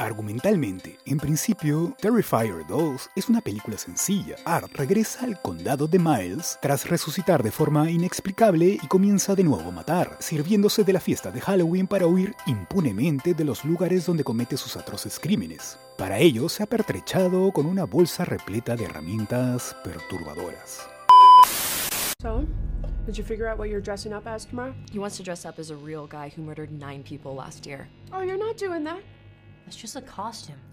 Argumentalmente, en principio, Terrifier 2 es una película sencilla. Art regresa al condado de Miles tras resucitar de forma inexplicable y comienza de nuevo a matar, sirviéndose de la fiesta de Halloween para huir impunemente de los lugares donde comete sus atroces crímenes. Para ello se ha pertrechado con una bolsa repleta de herramientas perturbadoras. So, did you figure out what you're dressing up as tomorrow? He wants to dress up as a real guy who murdered nine people last year. Oh, you're not doing that. That's just a costume.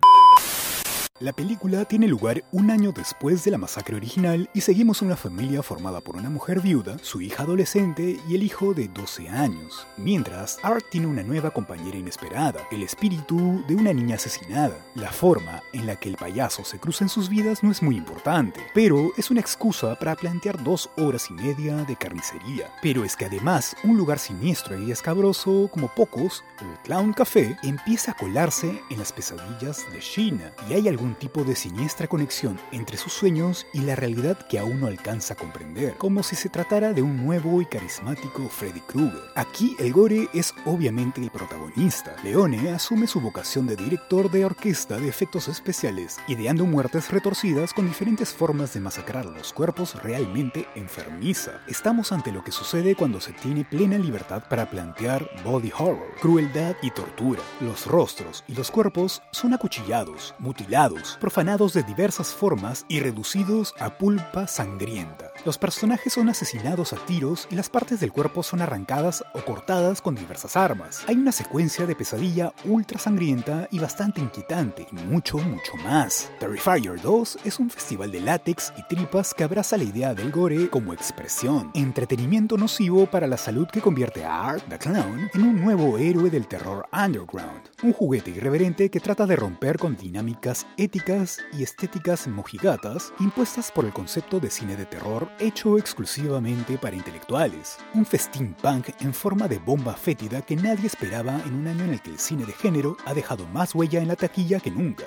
La película tiene lugar un año después de la masacre original y seguimos una familia formada por una mujer viuda, su hija adolescente y el hijo de 12 años. Mientras, Art tiene una nueva compañera inesperada, el espíritu de una niña asesinada. La forma en la que el payaso se cruza en sus vidas no es muy importante, pero es una excusa para plantear dos horas y media de carnicería. Pero es que además, un lugar siniestro y escabroso como pocos, el Clown Café, empieza a colarse en las pesadillas de Sheena y hay algún tipo de siniestra conexión entre sus sueños y la realidad que aún no alcanza a comprender, como si se tratara de un nuevo y carismático Freddy Krueger. Aquí el gore es obviamente el protagonista. Leone asume su vocación de director de orquesta de efectos especiales, ideando muertes retorcidas con diferentes formas de masacrar los cuerpos realmente enfermiza. Estamos ante lo que sucede cuando se tiene plena libertad para plantear body horror, crueldad y tortura. Los rostros y los cuerpos son acuchillados, mutilados, profanados de diversas formas y reducidos a pulpa sangrienta. Los personajes son asesinados a tiros y las partes del cuerpo son arrancadas o cortadas con diversas armas. Hay una secuencia de pesadilla ultra sangrienta y bastante inquietante, y mucho, mucho más. Terrifier 2 es un festival de látex y tripas que abraza la idea del gore como expresión, entretenimiento nocivo para la salud que convierte a Art the Clown en un nuevo héroe del terror underground, un juguete irreverente que trata de romper con dinámicas éticas y estéticas mojigatas impuestas por el concepto de cine de terror hecho exclusivamente para intelectuales. Un festín punk en forma de bomba fétida que nadie esperaba en un año en el que el cine de género ha dejado más huella en la taquilla que nunca.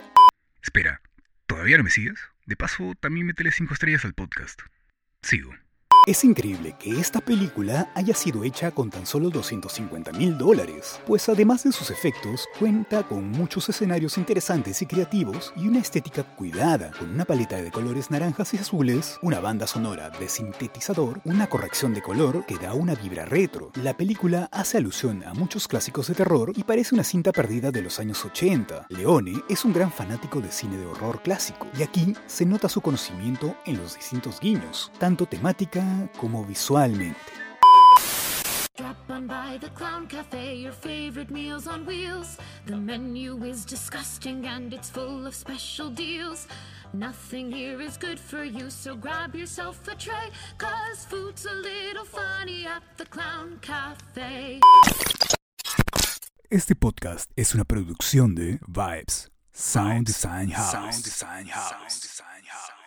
Espera, ¿todavía no me sigues? De paso, también métele 5 estrellas al podcast. Sigo. Es increíble que esta película haya sido hecha con tan solo 250 mil dólares, pues además de sus efectos, cuenta con muchos escenarios interesantes y creativos y una estética cuidada, con una paleta de colores naranjas y azules, una banda sonora de sintetizador, una corrección de color que da una vibra retro. La película hace alusión a muchos clásicos de terror y parece una cinta perdida de los años 80. Leone es un gran fanático de cine de horror clásico, y aquí se nota su conocimiento en los distintos guiños, tanto temática como visualmente. Drop on by the Clown Cafe, your favorite meals on wheels. The menu is disgusting and it's full of special deals. Nothing here is good for you, so grab yourself a tray. Cause food's a little funny at the Clown Cafe. Este podcast es una producción de Vibes Sound Design House. Sound Design House.